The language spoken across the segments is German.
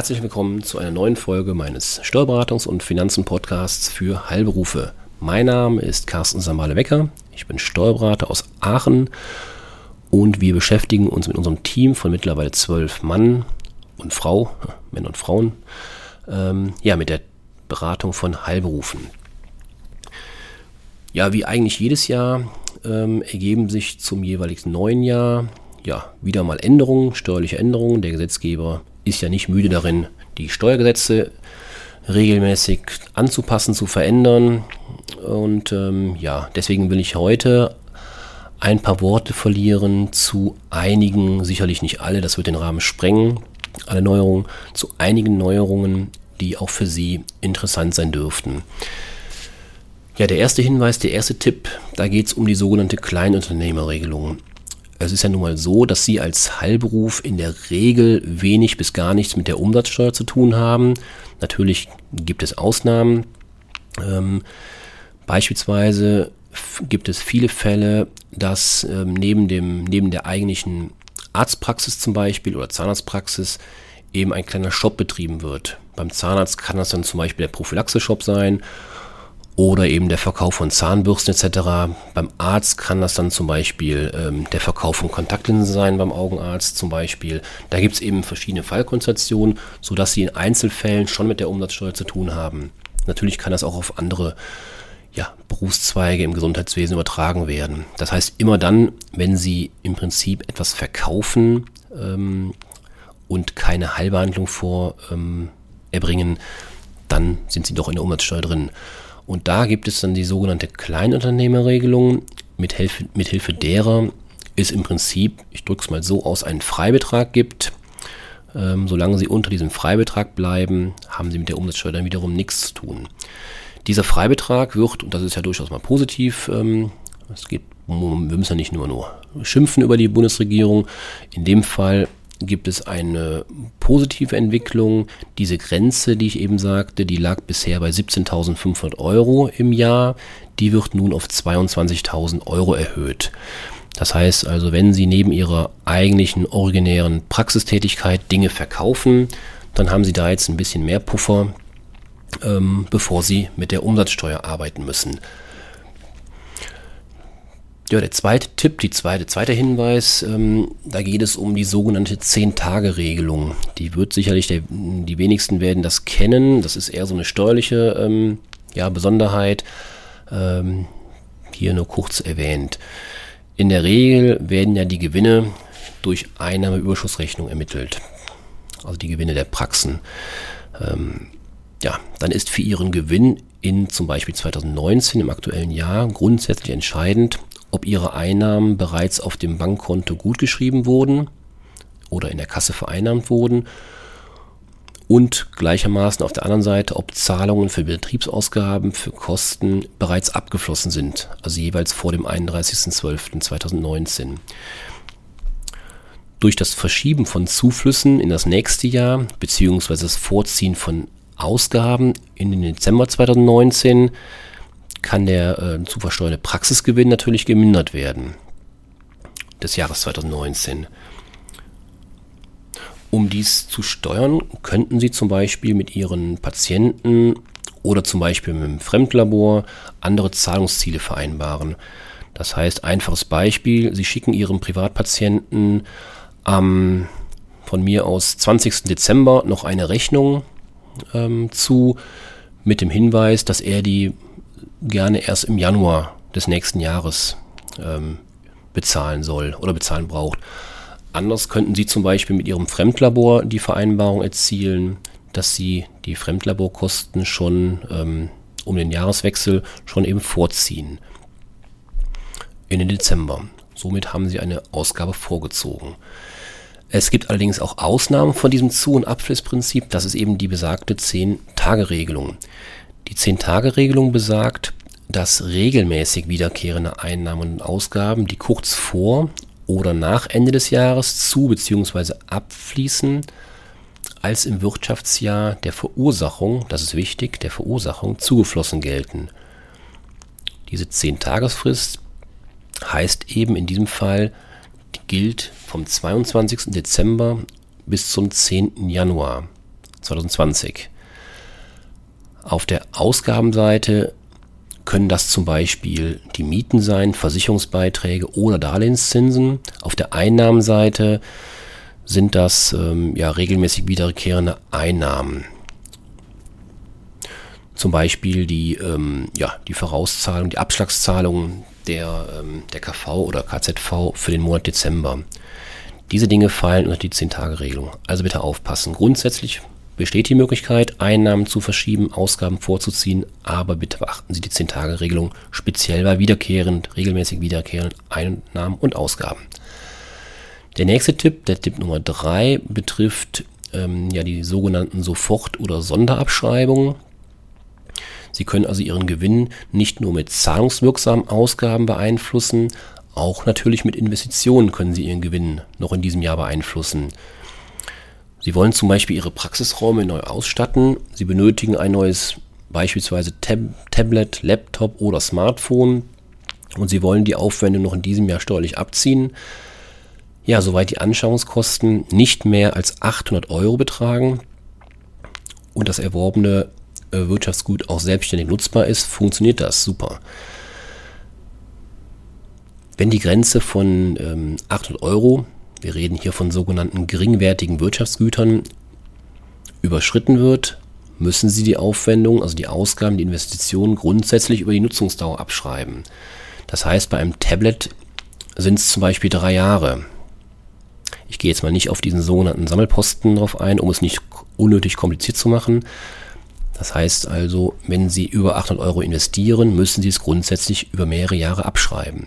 Herzlich willkommen zu einer neuen Folge meines Steuerberatungs- und Finanzen-Podcasts für Heilberufe. Mein Name ist Carsten Samale-Wecker. Ich bin Steuerberater aus Aachen und wir beschäftigen uns mit unserem Team von mittlerweile zwölf Mann und Frau, Männer und Frauen, ähm, ja, mit der Beratung von Heilberufen. Ja, wie eigentlich jedes Jahr ähm, ergeben sich zum jeweiligen neuen Jahr ja wieder mal Änderungen, steuerliche Änderungen. Der Gesetzgeber ist ja nicht müde darin, die Steuergesetze regelmäßig anzupassen, zu verändern. Und ähm, ja, deswegen will ich heute ein paar Worte verlieren zu einigen, sicherlich nicht alle, das wird den Rahmen sprengen, alle Neuerungen, zu einigen Neuerungen, die auch für Sie interessant sein dürften. Ja, der erste Hinweis, der erste Tipp, da geht es um die sogenannte Kleinunternehmerregelung. Es ist ja nun mal so, dass Sie als Heilberuf in der Regel wenig bis gar nichts mit der Umsatzsteuer zu tun haben. Natürlich gibt es Ausnahmen. Ähm, beispielsweise gibt es viele Fälle, dass ähm, neben, dem, neben der eigentlichen Arztpraxis zum Beispiel oder Zahnarztpraxis eben ein kleiner Shop betrieben wird. Beim Zahnarzt kann das dann zum Beispiel der Prophylaxe-Shop sein oder eben der Verkauf von Zahnbürsten etc. Beim Arzt kann das dann zum Beispiel ähm, der Verkauf von Kontaktlinsen sein, beim Augenarzt zum Beispiel. Da gibt es eben verschiedene Fallkonstellationen, sodass sie in Einzelfällen schon mit der Umsatzsteuer zu tun haben. Natürlich kann das auch auf andere ja, Berufszweige im Gesundheitswesen übertragen werden. Das heißt, immer dann, wenn Sie im Prinzip etwas verkaufen ähm, und keine Heilbehandlung vor ähm, erbringen, dann sind Sie doch in der Umsatzsteuer drin. Und da gibt es dann die sogenannte Kleinunternehmerregelung, mit, Hilfe, mit Hilfe derer es im Prinzip, ich drücke es mal so aus, einen Freibetrag gibt. Ähm, solange Sie unter diesem Freibetrag bleiben, haben Sie mit der Umsatzsteuer dann wiederum nichts zu tun. Dieser Freibetrag wird, und das ist ja durchaus mal positiv, ähm, es geht, wir müssen ja nicht nur, nur schimpfen über die Bundesregierung. In dem Fall gibt es eine positive Entwicklung. Diese Grenze, die ich eben sagte, die lag bisher bei 17.500 Euro im Jahr. Die wird nun auf 22.000 Euro erhöht. Das heißt also, wenn Sie neben Ihrer eigentlichen originären Praxistätigkeit Dinge verkaufen, dann haben Sie da jetzt ein bisschen mehr Puffer, ähm, bevor Sie mit der Umsatzsteuer arbeiten müssen. Ja, der zweite Tipp, die zweite, zweite Hinweis, ähm, da geht es um die sogenannte 10-Tage-Regelung. Die wird sicherlich, der, die wenigsten werden das kennen. Das ist eher so eine steuerliche ähm, ja, Besonderheit. Ähm, hier nur kurz erwähnt. In der Regel werden ja die Gewinne durch Einnahmeüberschussrechnung ermittelt. Also die Gewinne der Praxen. Ähm, ja, dann ist für Ihren Gewinn in zum Beispiel 2019 im aktuellen Jahr grundsätzlich entscheidend, ob ihre Einnahmen bereits auf dem Bankkonto gutgeschrieben wurden oder in der Kasse vereinnahmt wurden und gleichermaßen auf der anderen Seite, ob Zahlungen für Betriebsausgaben, für Kosten bereits abgeflossen sind, also jeweils vor dem 31.12.2019. Durch das Verschieben von Zuflüssen in das nächste Jahr bzw. das Vorziehen von Ausgaben in den Dezember 2019 kann der äh, zu versteuernde Praxisgewinn natürlich gemindert werden des Jahres 2019. Um dies zu steuern, könnten Sie zum Beispiel mit Ihren Patienten oder zum Beispiel mit dem Fremdlabor andere Zahlungsziele vereinbaren. Das heißt, einfaches Beispiel, Sie schicken Ihrem Privatpatienten am von mir aus 20. Dezember noch eine Rechnung ähm, zu mit dem Hinweis, dass er die gerne erst im Januar des nächsten Jahres ähm, bezahlen soll oder bezahlen braucht. Anders könnten Sie zum Beispiel mit Ihrem Fremdlabor die Vereinbarung erzielen, dass Sie die Fremdlaborkosten schon ähm, um den Jahreswechsel schon eben vorziehen in den Dezember. Somit haben Sie eine Ausgabe vorgezogen. Es gibt allerdings auch Ausnahmen von diesem Zu- und Abflussprinzip. Das ist eben die besagte 10-Tage-Regelung. Die 10-Tage-Regelung besagt, dass regelmäßig wiederkehrende Einnahmen und Ausgaben, die kurz vor oder nach Ende des Jahres zu bzw. abfließen, als im Wirtschaftsjahr der Verursachung, das ist wichtig, der Verursachung zugeflossen gelten. Diese 10-Tagesfrist heißt eben in diesem Fall, die gilt vom 22. Dezember bis zum 10. Januar. 2020. Auf der Ausgabenseite können das zum Beispiel die Mieten sein, Versicherungsbeiträge oder Darlehenszinsen. Auf der Einnahmenseite sind das ähm, ja regelmäßig wiederkehrende Einnahmen. Zum Beispiel die, ähm, ja, die Vorauszahlung, die Abschlagszahlung der, ähm, der KV oder KZV für den Monat Dezember. Diese Dinge fallen unter die 10-Tage-Regelung. Also bitte aufpassen. Grundsätzlich besteht die Möglichkeit, Einnahmen zu verschieben, Ausgaben vorzuziehen, aber bitte beachten Sie die 10-Tage-Regelung speziell bei wiederkehrend, regelmäßig wiederkehrenden Einnahmen und Ausgaben. Der nächste Tipp, der Tipp Nummer 3, betrifft ähm, ja die sogenannten Sofort- oder Sonderabschreibungen. Sie können also Ihren Gewinn nicht nur mit zahlungswirksamen Ausgaben beeinflussen, auch natürlich mit Investitionen können Sie Ihren Gewinn noch in diesem Jahr beeinflussen. Sie wollen zum Beispiel Ihre Praxisräume neu ausstatten. Sie benötigen ein neues beispielsweise Tab Tablet, Laptop oder Smartphone und Sie wollen die Aufwände noch in diesem Jahr steuerlich abziehen. Ja, soweit die Anschauungskosten nicht mehr als 800 Euro betragen und das erworbene äh, Wirtschaftsgut auch selbstständig nutzbar ist, funktioniert das super. Wenn die Grenze von ähm, 800 Euro wir reden hier von sogenannten geringwertigen Wirtschaftsgütern, überschritten wird, müssen Sie die Aufwendung, also die Ausgaben, die Investitionen grundsätzlich über die Nutzungsdauer abschreiben. Das heißt, bei einem Tablet sind es zum Beispiel drei Jahre. Ich gehe jetzt mal nicht auf diesen sogenannten Sammelposten drauf ein, um es nicht unnötig kompliziert zu machen. Das heißt also, wenn Sie über 800 Euro investieren, müssen Sie es grundsätzlich über mehrere Jahre abschreiben.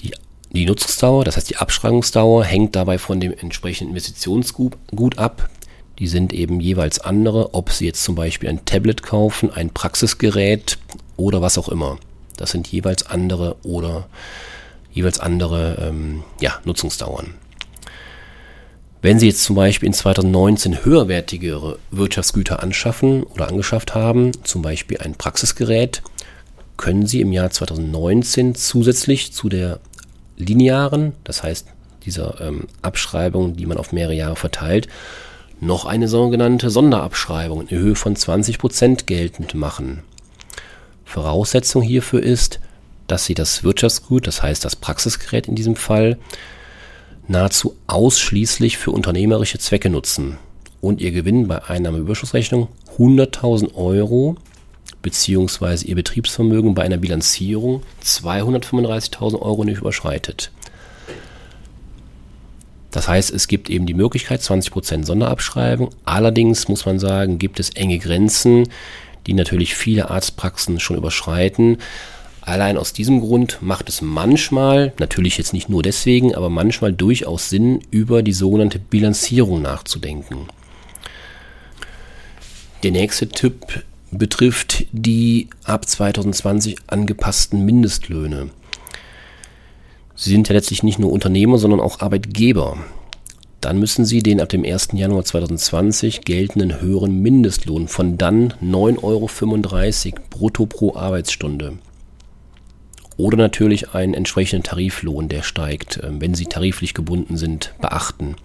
Die die Nutzungsdauer, das heißt die Abschreibungsdauer, hängt dabei von dem entsprechenden Investitionsgut ab. Die sind eben jeweils andere, ob Sie jetzt zum Beispiel ein Tablet kaufen, ein Praxisgerät oder was auch immer. Das sind jeweils andere oder jeweils andere ähm, ja, Nutzungsdauern. Wenn Sie jetzt zum Beispiel in 2019 höherwertigere Wirtschaftsgüter anschaffen oder angeschafft haben, zum Beispiel ein Praxisgerät, können Sie im Jahr 2019 zusätzlich zu der linearen, das heißt dieser ähm, Abschreibung, die man auf mehrere Jahre verteilt, noch eine sogenannte Sonderabschreibung in Höhe von 20% geltend machen. Voraussetzung hierfür ist, dass Sie das Wirtschaftsgut, das heißt das Praxisgerät in diesem Fall, nahezu ausschließlich für unternehmerische Zwecke nutzen und Ihr Gewinn bei Einnahmeüberschussrechnung 100.000 Euro beziehungsweise ihr Betriebsvermögen bei einer Bilanzierung 235.000 Euro nicht überschreitet. Das heißt, es gibt eben die Möglichkeit 20% Sonderabschreibung. Allerdings muss man sagen, gibt es enge Grenzen, die natürlich viele Arztpraxen schon überschreiten. Allein aus diesem Grund macht es manchmal, natürlich jetzt nicht nur deswegen, aber manchmal durchaus Sinn, über die sogenannte Bilanzierung nachzudenken. Der nächste Tipp betrifft die ab 2020 angepassten Mindestlöhne. Sie sind ja letztlich nicht nur Unternehmer, sondern auch Arbeitgeber. Dann müssen Sie den ab dem 1. Januar 2020 geltenden höheren Mindestlohn von dann 9,35 Euro brutto pro Arbeitsstunde oder natürlich einen entsprechenden Tariflohn, der steigt, äh, wenn Sie tariflich gebunden sind, beachten.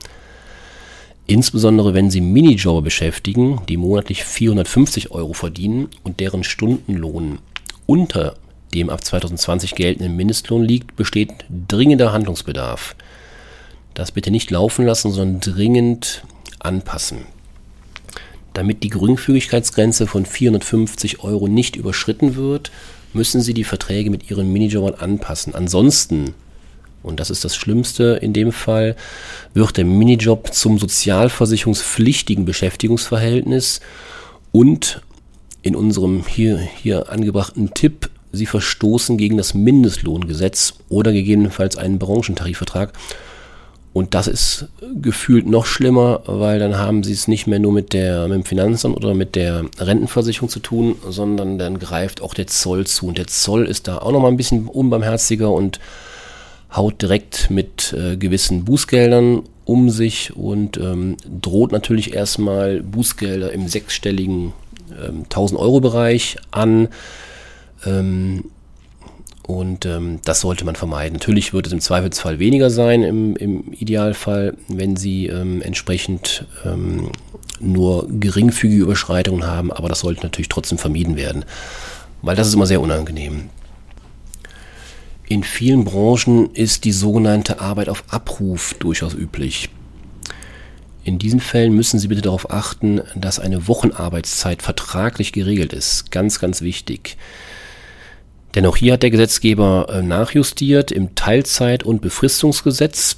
Insbesondere wenn Sie Minijobber beschäftigen, die monatlich 450 Euro verdienen und deren Stundenlohn unter dem ab 2020 geltenden Mindestlohn liegt, besteht dringender Handlungsbedarf. Das bitte nicht laufen lassen, sondern dringend anpassen. Damit die Geringfügigkeitsgrenze von 450 Euro nicht überschritten wird, müssen Sie die Verträge mit Ihren Minijobbern anpassen. Ansonsten und das ist das Schlimmste in dem Fall, wird der Minijob zum sozialversicherungspflichtigen Beschäftigungsverhältnis und in unserem hier, hier angebrachten Tipp, sie verstoßen gegen das Mindestlohngesetz oder gegebenenfalls einen Branchentarifvertrag. Und das ist gefühlt noch schlimmer, weil dann haben sie es nicht mehr nur mit, der, mit dem Finanzamt oder mit der Rentenversicherung zu tun, sondern dann greift auch der Zoll zu. Und der Zoll ist da auch nochmal ein bisschen unbarmherziger und haut direkt mit äh, gewissen Bußgeldern um sich und ähm, droht natürlich erstmal Bußgelder im sechsstelligen ähm, 1000 Euro Bereich an. Ähm, und ähm, das sollte man vermeiden. Natürlich wird es im Zweifelsfall weniger sein, im, im Idealfall, wenn Sie ähm, entsprechend ähm, nur geringfügige Überschreitungen haben, aber das sollte natürlich trotzdem vermieden werden, weil das ist immer sehr unangenehm. In vielen Branchen ist die sogenannte Arbeit auf Abruf durchaus üblich. In diesen Fällen müssen Sie bitte darauf achten, dass eine Wochenarbeitszeit vertraglich geregelt ist. Ganz, ganz wichtig. Denn auch hier hat der Gesetzgeber äh, nachjustiert im Teilzeit- und Befristungsgesetz.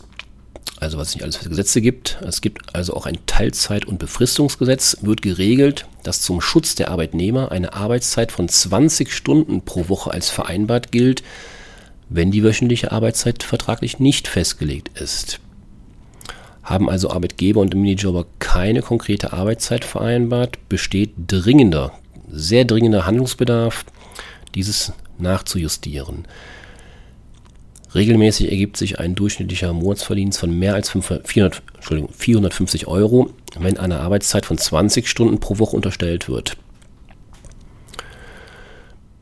Also was es nicht alles für Gesetze gibt. Es gibt also auch ein Teilzeit- und Befristungsgesetz, wird geregelt, dass zum Schutz der Arbeitnehmer eine Arbeitszeit von 20 Stunden pro Woche als vereinbart gilt, wenn die wöchentliche Arbeitszeit vertraglich nicht festgelegt ist. Haben also Arbeitgeber und Minijobber keine konkrete Arbeitszeit vereinbart, besteht dringender, sehr dringender Handlungsbedarf, dieses nachzujustieren. Regelmäßig ergibt sich ein durchschnittlicher Monatsverdienst von mehr als 500, 400, 450 Euro, wenn eine Arbeitszeit von 20 Stunden pro Woche unterstellt wird.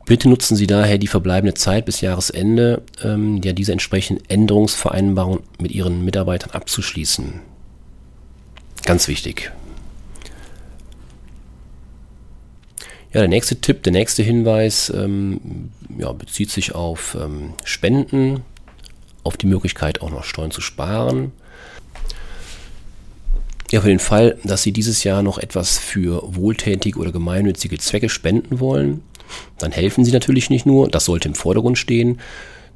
Bitte nutzen Sie daher die verbleibende Zeit bis Jahresende, ähm, ja diese entsprechenden Änderungsvereinbarungen mit Ihren Mitarbeitern abzuschließen. Ganz wichtig. Ja, der nächste Tipp, der nächste Hinweis ähm, ja, bezieht sich auf ähm, Spenden, auf die Möglichkeit auch noch Steuern zu sparen. Ja, für den Fall, dass Sie dieses Jahr noch etwas für wohltätige oder gemeinnützige Zwecke spenden wollen, dann helfen Sie natürlich nicht nur, das sollte im Vordergrund stehen,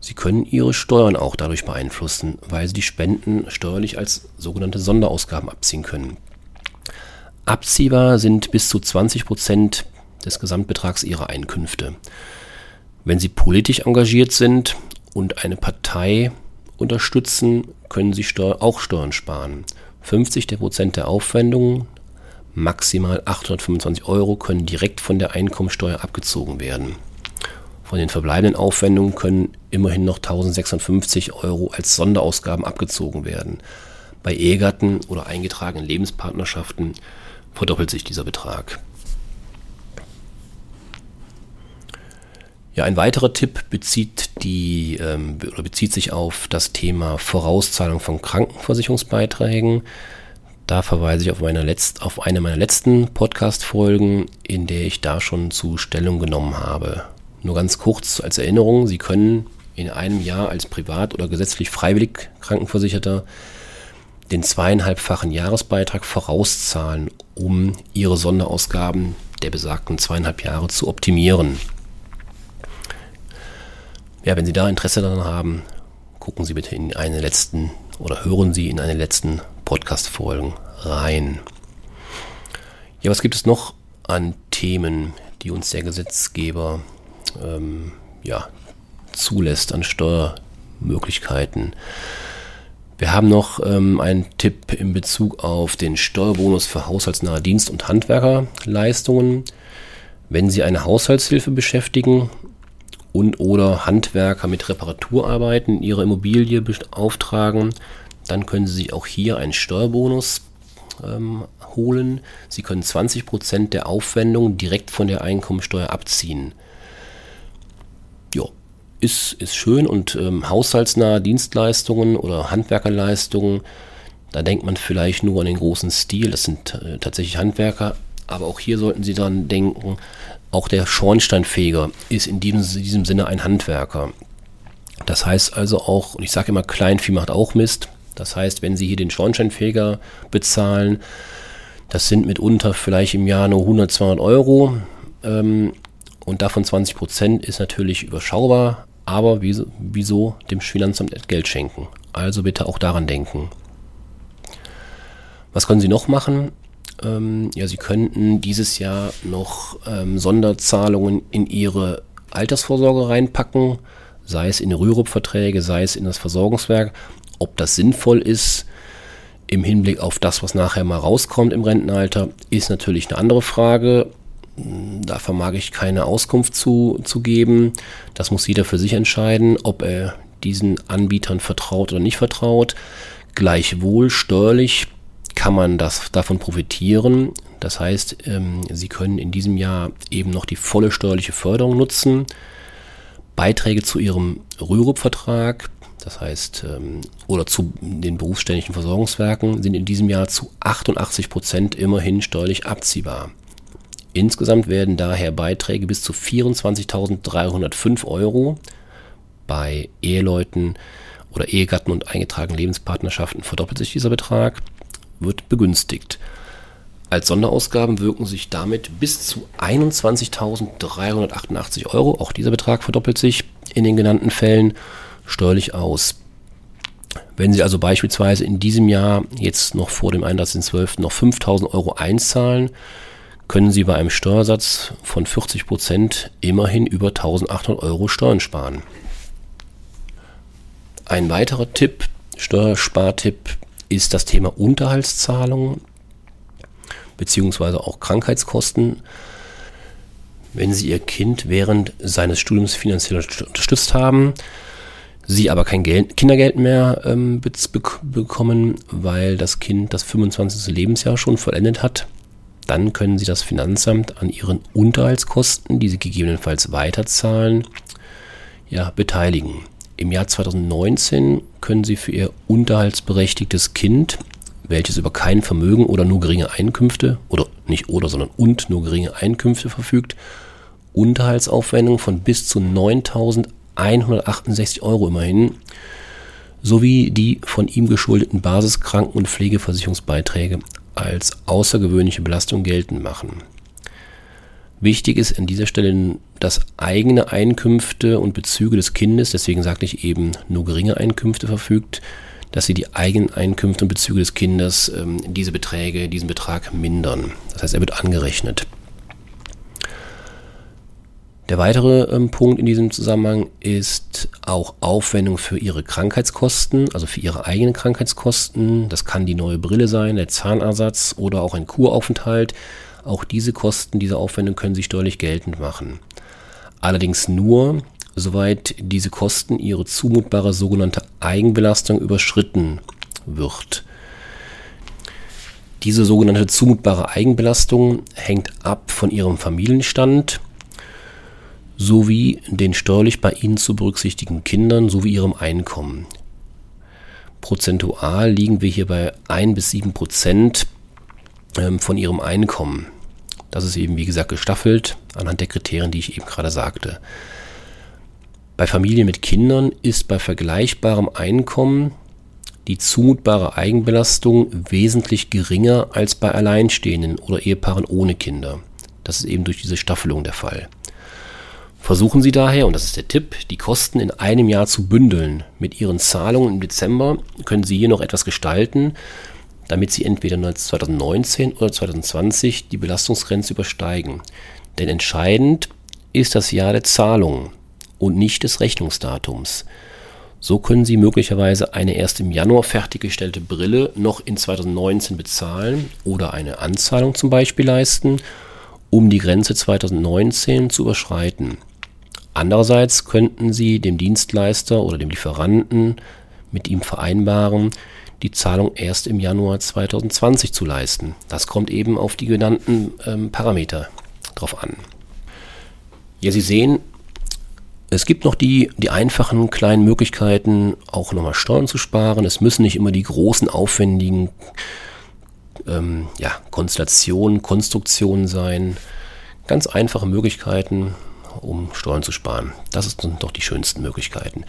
Sie können Ihre Steuern auch dadurch beeinflussen, weil Sie die Spenden steuerlich als sogenannte Sonderausgaben abziehen können. Abziehbar sind bis zu 20 Prozent des Gesamtbetrags Ihrer Einkünfte. Wenn Sie politisch engagiert sind und eine Partei unterstützen, können Sie auch Steuern sparen. 50 Prozent der Aufwendungen Maximal 825 Euro können direkt von der Einkommensteuer abgezogen werden. Von den verbleibenden Aufwendungen können immerhin noch 1650 Euro als Sonderausgaben abgezogen werden. Bei Ehegatten oder eingetragenen Lebenspartnerschaften verdoppelt sich dieser Betrag. Ja, ein weiterer Tipp bezieht, die, ähm, bezieht sich auf das Thema Vorauszahlung von Krankenversicherungsbeiträgen. Da verweise ich auf, meine letzt, auf eine meiner letzten Podcast-Folgen, in der ich da schon zu Stellung genommen habe. Nur ganz kurz als Erinnerung, Sie können in einem Jahr als privat oder gesetzlich freiwillig Krankenversicherter den zweieinhalbfachen Jahresbeitrag vorauszahlen, um Ihre Sonderausgaben der besagten zweieinhalb Jahre zu optimieren. Ja, wenn Sie da Interesse daran haben, gucken Sie bitte in eine letzten oder hören Sie in eine letzten Podcast-Folgen rein. Ja, was gibt es noch an Themen, die uns der Gesetzgeber ähm, ja, zulässt an Steuermöglichkeiten? Wir haben noch ähm, einen Tipp in Bezug auf den Steuerbonus für haushaltsnahe Dienst- und Handwerkerleistungen. Wenn Sie eine Haushaltshilfe beschäftigen und oder Handwerker mit Reparaturarbeiten in Ihrer Immobilie beauftragen, dann können Sie sich auch hier einen Steuerbonus ähm, holen. Sie können 20% der Aufwendung direkt von der Einkommensteuer abziehen. Ja, ist, ist schön und ähm, haushaltsnahe Dienstleistungen oder Handwerkerleistungen, da denkt man vielleicht nur an den großen Stil, das sind äh, tatsächlich Handwerker, aber auch hier sollten Sie daran denken, auch der Schornsteinfeger ist in diesem, diesem Sinne ein Handwerker. Das heißt also auch, und ich sage immer, Kleinvieh macht auch Mist. Das heißt, wenn Sie hier den Schornsteinfeger bezahlen, das sind mitunter vielleicht im Jahr nur 100, 200 Euro. Ähm, und davon 20 Prozent ist natürlich überschaubar. Aber wieso, wieso dem Finanzamt Geld schenken? Also bitte auch daran denken. Was können Sie noch machen? Ähm, ja, Sie könnten dieses Jahr noch ähm, Sonderzahlungen in Ihre Altersvorsorge reinpacken, sei es in Rürup-Verträge, sei es in das Versorgungswerk. Ob das sinnvoll ist im Hinblick auf das, was nachher mal rauskommt im Rentenalter, ist natürlich eine andere Frage. Da vermag ich keine Auskunft zu, zu geben. Das muss jeder für sich entscheiden, ob er diesen Anbietern vertraut oder nicht vertraut. Gleichwohl steuerlich kann man das davon profitieren. Das heißt, ähm, Sie können in diesem Jahr eben noch die volle steuerliche Förderung nutzen. Beiträge zu Ihrem Rürup-Vertrag das heißt, ähm, oder zu den berufsständischen Versorgungswerken, sind in diesem Jahr zu 88 Prozent immerhin steuerlich abziehbar. Insgesamt werden daher Beiträge bis zu 24.305 Euro bei Eheleuten oder Ehegatten und eingetragenen Lebenspartnerschaften verdoppelt sich dieser Betrag, wird begünstigt. Als Sonderausgaben wirken sich damit bis zu 21.388 Euro, auch dieser Betrag verdoppelt sich in den genannten Fällen, steuerlich aus. Wenn Sie also beispielsweise in diesem Jahr jetzt noch vor dem 31.12. noch 5.000 Euro einzahlen, können Sie bei einem Steuersatz von 40 Prozent immerhin über 1.800 Euro Steuern sparen. Ein weiterer Tipp, Steuerspartipp, ist das Thema Unterhaltszahlungen beziehungsweise auch Krankheitskosten. Wenn Sie Ihr Kind während seines Studiums finanziell unterstützt haben, Sie aber kein Geld, Kindergeld mehr ähm, bekommen, weil das Kind das 25. Lebensjahr schon vollendet hat, dann können Sie das Finanzamt an Ihren Unterhaltskosten, die Sie gegebenenfalls weiterzahlen, ja, beteiligen. Im Jahr 2019 können Sie für Ihr unterhaltsberechtigtes Kind, welches über kein Vermögen oder nur geringe Einkünfte, oder nicht oder, sondern und nur geringe Einkünfte verfügt, Unterhaltsaufwendungen von bis zu 9.168 Euro immerhin sowie die von ihm geschuldeten Basiskranken- und Pflegeversicherungsbeiträge als außergewöhnliche Belastung geltend machen. Wichtig ist an dieser Stelle, dass eigene Einkünfte und Bezüge des Kindes, deswegen sagte ich eben nur geringe Einkünfte verfügt, dass sie die eigenen Einkünfte und Bezüge des Kindes ähm, diese Beträge, diesen Betrag mindern. Das heißt, er wird angerechnet. Der weitere ähm, Punkt in diesem Zusammenhang ist auch Aufwendung für ihre Krankheitskosten, also für ihre eigenen Krankheitskosten. Das kann die neue Brille sein, der Zahnersatz oder auch ein Kuraufenthalt. Auch diese Kosten, diese Aufwendungen können Sie steuerlich geltend machen. Allerdings nur, soweit diese Kosten ihre zumutbare sogenannte Eigenbelastung überschritten wird. Diese sogenannte zumutbare Eigenbelastung hängt ab von Ihrem Familienstand sowie den steuerlich bei Ihnen zu berücksichtigen Kindern sowie Ihrem Einkommen. Prozentual liegen wir hier bei 1 bis 7 Prozent ähm, von Ihrem Einkommen. Das ist eben, wie gesagt, gestaffelt anhand der Kriterien, die ich eben gerade sagte. Bei Familien mit Kindern ist bei vergleichbarem Einkommen die zumutbare Eigenbelastung wesentlich geringer als bei Alleinstehenden oder Ehepaaren ohne Kinder. Das ist eben durch diese Staffelung der Fall. Versuchen Sie daher, und das ist der Tipp, die Kosten in einem Jahr zu bündeln. Mit Ihren Zahlungen im Dezember können Sie hier noch etwas gestalten, damit sie entweder 2019 oder 2020 die Belastungsgrenze übersteigen. Denn entscheidend ist das Jahr der Zahlung und nicht des Rechnungsdatums. So können Sie möglicherweise eine erst im Januar fertiggestellte Brille noch in 2019 bezahlen oder eine Anzahlung zum Beispiel leisten, um die Grenze 2019 zu überschreiten. Andererseits könnten Sie dem Dienstleister oder dem Lieferanten mit ihm vereinbaren, die Zahlung erst im Januar 2020 zu leisten. Das kommt eben auf die genannten ähm, Parameter drauf an. Ja, Sie sehen, es gibt noch die, die einfachen kleinen Möglichkeiten, auch nochmal Steuern zu sparen. Es müssen nicht immer die großen, aufwendigen ähm, ja, Konstellationen, Konstruktionen sein. Ganz einfache Möglichkeiten, um Steuern zu sparen. Das sind doch die schönsten Möglichkeiten.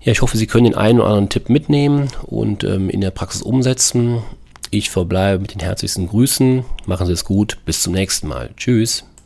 Ja, ich hoffe, Sie können den einen oder anderen Tipp mitnehmen und ähm, in der Praxis umsetzen. Ich verbleibe mit den herzlichsten Grüßen. Machen Sie es gut. Bis zum nächsten Mal. Tschüss.